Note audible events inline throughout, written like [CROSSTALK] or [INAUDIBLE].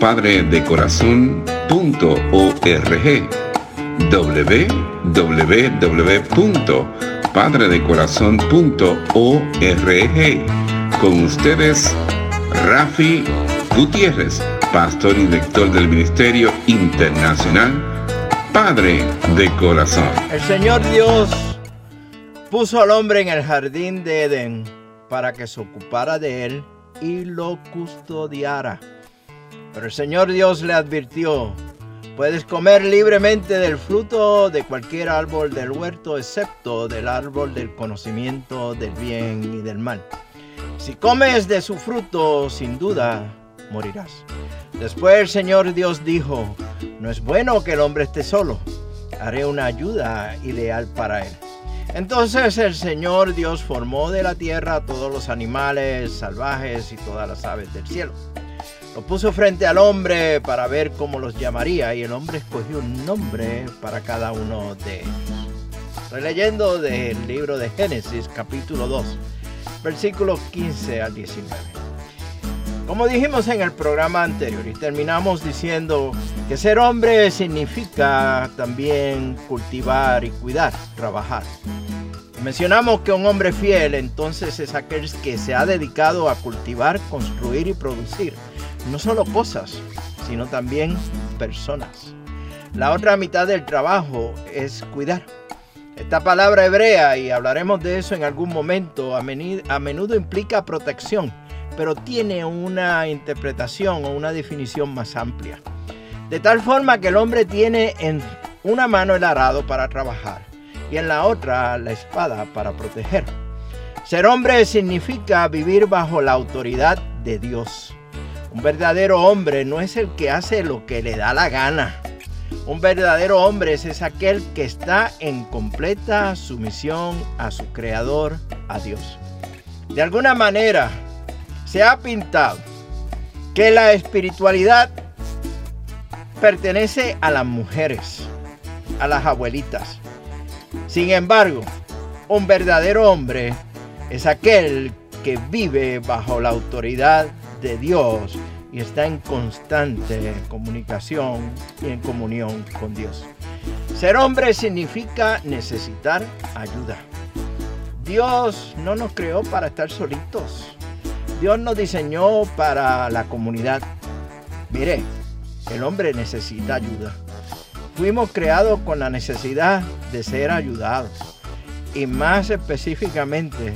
www.padredecorazon.org www.padredecorazon.org Con ustedes, Rafi Gutiérrez, pastor y director del Ministerio Internacional Padre de Corazón. El Señor Dios puso al hombre en el jardín de Edén para que se ocupara de él y lo custodiara. Pero el Señor Dios le advirtió, puedes comer libremente del fruto de cualquier árbol del huerto, excepto del árbol del conocimiento del bien y del mal. Si comes de su fruto, sin duda, morirás. Después el Señor Dios dijo, no es bueno que el hombre esté solo, haré una ayuda ideal para él. Entonces el Señor Dios formó de la tierra todos los animales salvajes y todas las aves del cielo. Lo puso frente al hombre para ver cómo los llamaría y el hombre escogió un nombre para cada uno de ellos. Estoy leyendo del libro de Génesis capítulo 2, versículos 15 al 19. Como dijimos en el programa anterior y terminamos diciendo que ser hombre significa también cultivar y cuidar, trabajar. Mencionamos que un hombre fiel entonces es aquel que se ha dedicado a cultivar, construir y producir no solo cosas, sino también personas. La otra mitad del trabajo es cuidar. Esta palabra hebrea, y hablaremos de eso en algún momento, a menudo implica protección, pero tiene una interpretación o una definición más amplia. De tal forma que el hombre tiene en una mano el arado para trabajar y en la otra la espada para proteger. Ser hombre significa vivir bajo la autoridad de Dios. Un verdadero hombre no es el que hace lo que le da la gana. Un verdadero hombre es aquel que está en completa sumisión a su creador, a Dios. De alguna manera se ha pintado que la espiritualidad pertenece a las mujeres, a las abuelitas, sin embargo, un verdadero hombre es aquel que vive bajo la autoridad de Dios y está en constante comunicación y en comunión con Dios. Ser hombre significa necesitar ayuda. Dios no nos creó para estar solitos. Dios nos diseñó para la comunidad. Mire, el hombre necesita ayuda. Fuimos creados con la necesidad de ser ayudados. Y más específicamente,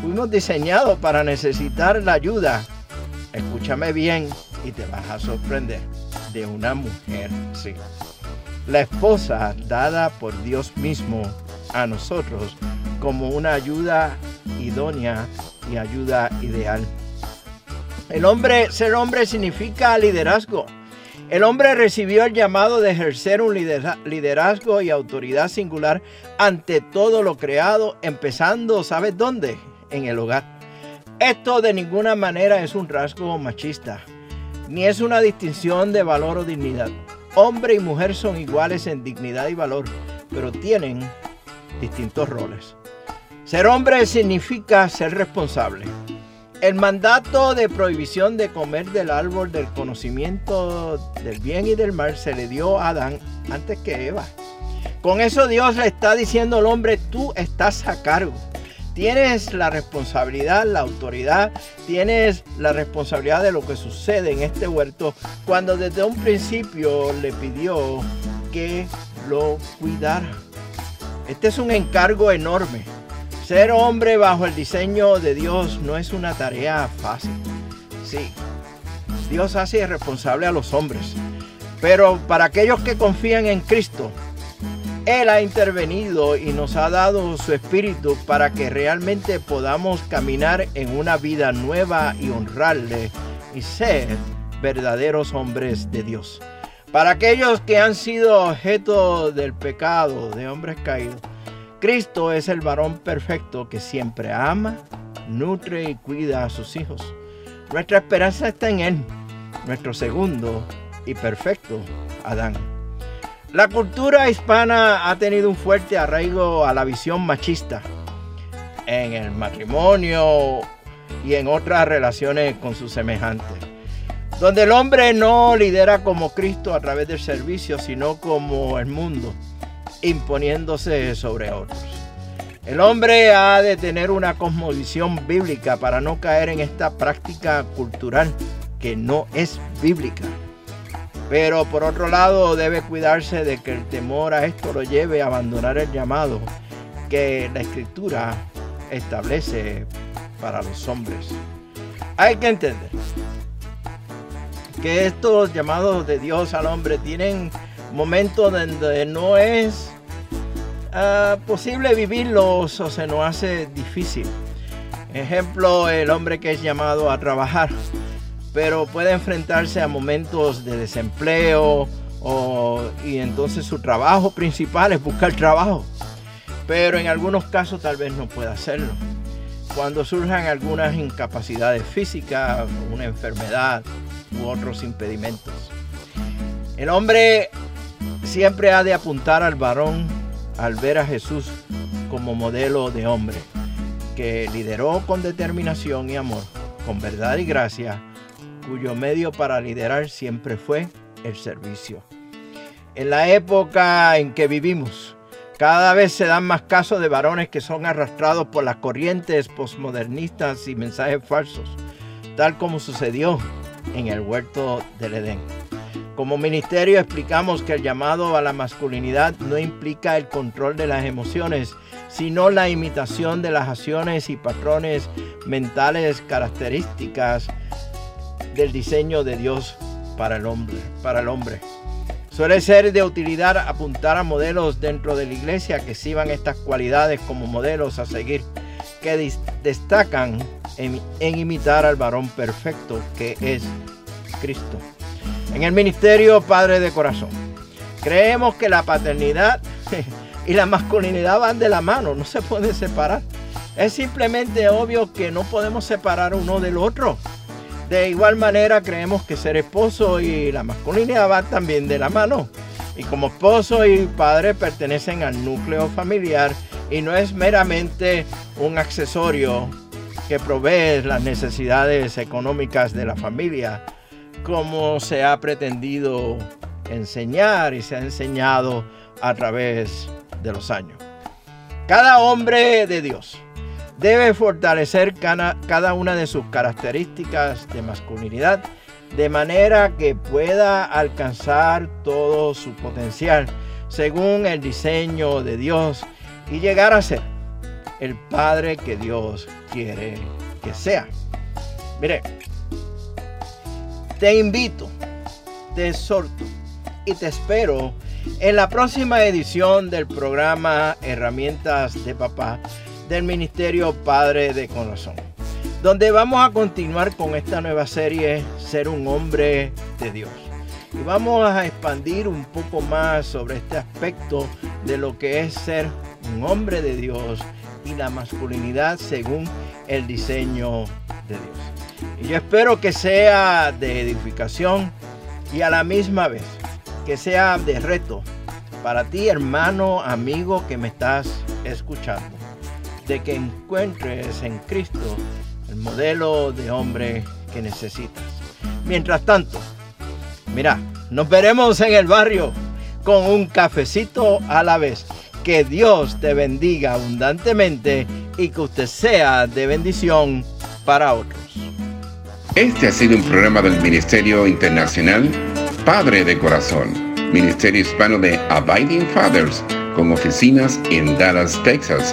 fuimos diseñados para necesitar la ayuda. Escúchame bien y te vas a sorprender. De una mujer, sí. La esposa dada por Dios mismo a nosotros como una ayuda idónea y ayuda ideal. El hombre, ser hombre significa liderazgo. El hombre recibió el llamado de ejercer un liderazgo y autoridad singular ante todo lo creado, empezando, ¿sabes dónde? En el hogar. Esto de ninguna manera es un rasgo machista, ni es una distinción de valor o dignidad. Hombre y mujer son iguales en dignidad y valor, pero tienen distintos roles. Ser hombre significa ser responsable. El mandato de prohibición de comer del árbol del conocimiento del bien y del mal se le dio a Adán antes que Eva. Con eso Dios le está diciendo al hombre, tú estás a cargo. Tienes la responsabilidad, la autoridad, tienes la responsabilidad de lo que sucede en este huerto cuando desde un principio le pidió que lo cuidara. Este es un encargo enorme. Ser hombre bajo el diseño de Dios no es una tarea fácil. Sí, Dios hace responsable a los hombres. Pero para aquellos que confían en Cristo, él ha intervenido y nos ha dado su espíritu para que realmente podamos caminar en una vida nueva y honrarle y ser verdaderos hombres de Dios. Para aquellos que han sido objeto del pecado de hombres caídos, Cristo es el varón perfecto que siempre ama, nutre y cuida a sus hijos. Nuestra esperanza está en Él, nuestro segundo y perfecto Adán. La cultura hispana ha tenido un fuerte arraigo a la visión machista en el matrimonio y en otras relaciones con sus semejantes, donde el hombre no lidera como Cristo a través del servicio, sino como el mundo, imponiéndose sobre otros. El hombre ha de tener una cosmovisión bíblica para no caer en esta práctica cultural que no es bíblica. Pero por otro lado debe cuidarse de que el temor a esto lo lleve a abandonar el llamado que la escritura establece para los hombres. Hay que entender que estos llamados de Dios al hombre tienen momentos donde no es uh, posible vivirlos o se nos hace difícil. Ejemplo, el hombre que es llamado a trabajar pero puede enfrentarse a momentos de desempleo y entonces su trabajo principal es buscar trabajo. Pero en algunos casos tal vez no pueda hacerlo. Cuando surjan algunas incapacidades físicas, una enfermedad u otros impedimentos. El hombre siempre ha de apuntar al varón al ver a Jesús como modelo de hombre, que lideró con determinación y amor, con verdad y gracia, cuyo medio para liderar siempre fue el servicio. En la época en que vivimos, cada vez se dan más casos de varones que son arrastrados por las corrientes posmodernistas y mensajes falsos, tal como sucedió en el huerto del Edén. Como ministerio explicamos que el llamado a la masculinidad no implica el control de las emociones, sino la imitación de las acciones y patrones mentales características del diseño de Dios para el hombre, para el hombre. Suele ser de utilidad apuntar a modelos dentro de la iglesia que sirvan estas cualidades como modelos a seguir, que destacan en, imitar al varón perfecto que es Cristo. En el ministerio Padre de Corazón, creemos que la paternidad [LAUGHS] y la masculinidad van de la mano, no se pueden separar. Es simplemente obvio que no podemos separar uno del otro. De igual manera creemos que ser esposo y la masculinidad van también de la mano. Y como esposo y padre pertenecen al núcleo familiar y no es meramente un accesorio que provee las necesidades económicas de la familia, como se ha pretendido enseñar y se ha enseñado a través de los años. Cada hombre de Dios debe fortalecer cada una de sus características de masculinidad de manera que pueda alcanzar todo su potencial según el diseño de Dios y llegar a ser el padre que Dios quiere que sea. Mire, te invito, te exhorto y te espero en la próxima edición del programa Herramientas de Papá del Ministerio Padre de Corazón, donde vamos a continuar con esta nueva serie, Ser un hombre de Dios. Y vamos a expandir un poco más sobre este aspecto de lo que es ser un hombre de Dios y la masculinidad según el diseño de Dios. Y yo espero que sea de edificación y a la misma vez que sea de reto para ti, hermano, amigo que me estás escuchando de que encuentres en Cristo el modelo de hombre que necesitas. Mientras tanto, mira, nos veremos en el barrio con un cafecito a la vez. Que Dios te bendiga abundantemente y que usted sea de bendición para otros. Este ha sido un programa del Ministerio Internacional Padre de Corazón, Ministerio Hispano de Abiding Fathers, con oficinas en Dallas, Texas.